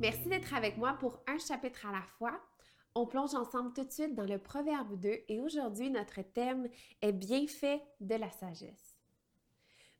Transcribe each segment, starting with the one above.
d'être avec moi pour un chapitre à la fois. On plonge ensemble tout de suite dans le Proverbe 2 et aujourd'hui notre thème est bienfait de la sagesse.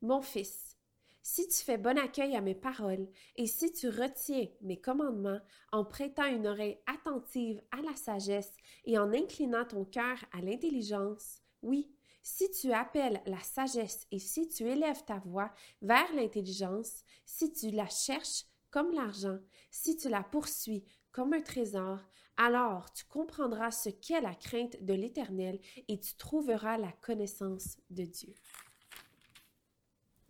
Mon fils, si tu fais bon accueil à mes paroles et si tu retiens mes commandements en prêtant une oreille attentive à la sagesse et en inclinant ton cœur à l'intelligence, oui, si tu appelles la sagesse et si tu élèves ta voix vers l'intelligence, si tu la cherches comme l'argent, si tu la poursuis comme un trésor, alors tu comprendras ce qu'est la crainte de l'Éternel et tu trouveras la connaissance de Dieu.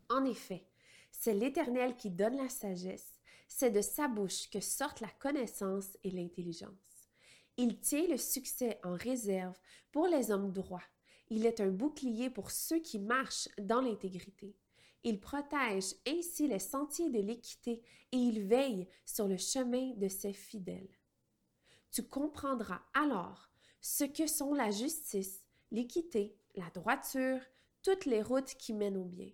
En effet, c'est l'Éternel qui donne la sagesse, c'est de sa bouche que sortent la connaissance et l'intelligence. Il tient le succès en réserve pour les hommes droits. Il est un bouclier pour ceux qui marchent dans l'intégrité. Il protège ainsi les sentiers de l'équité et il veille sur le chemin de ses fidèles. Tu comprendras alors ce que sont la justice, l'équité, la droiture, toutes les routes qui mènent au bien.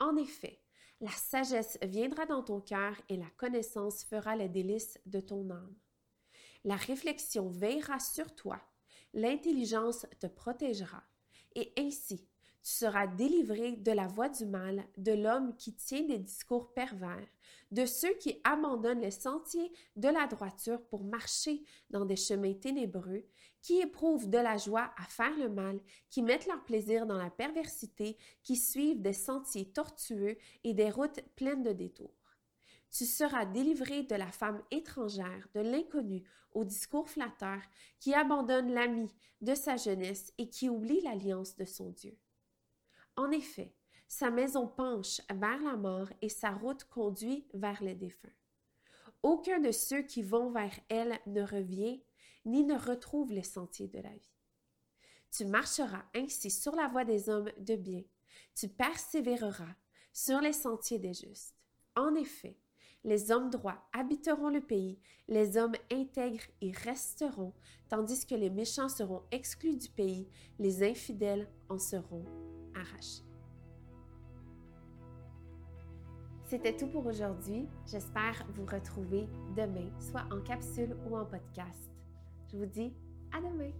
En effet, la sagesse viendra dans ton cœur et la connaissance fera les délices de ton âme. La réflexion veillera sur toi, l'intelligence te protégera, et ainsi tu seras délivré de la voie du mal, de l'homme qui tient des discours pervers, de ceux qui abandonnent les sentiers de la droiture pour marcher dans des chemins ténébreux, qui éprouvent de la joie à faire le mal, qui mettent leur plaisir dans la perversité, qui suivent des sentiers tortueux et des routes pleines de détours. Tu seras délivré de la femme étrangère, de l'inconnu au discours flatteur, qui abandonne l'ami de sa jeunesse et qui oublie l'alliance de son Dieu. En effet, sa maison penche vers la mort et sa route conduit vers les défunts. Aucun de ceux qui vont vers elle ne revient ni ne retrouve les sentiers de la vie. Tu marcheras ainsi sur la voie des hommes de bien, tu persévéreras sur les sentiers des justes. En effet, les hommes droits habiteront le pays, les hommes intègres y resteront, tandis que les méchants seront exclus du pays, les infidèles en seront C'était tout pour aujourd'hui. J'espère vous retrouver demain, soit en capsule ou en podcast. Je vous dis à demain.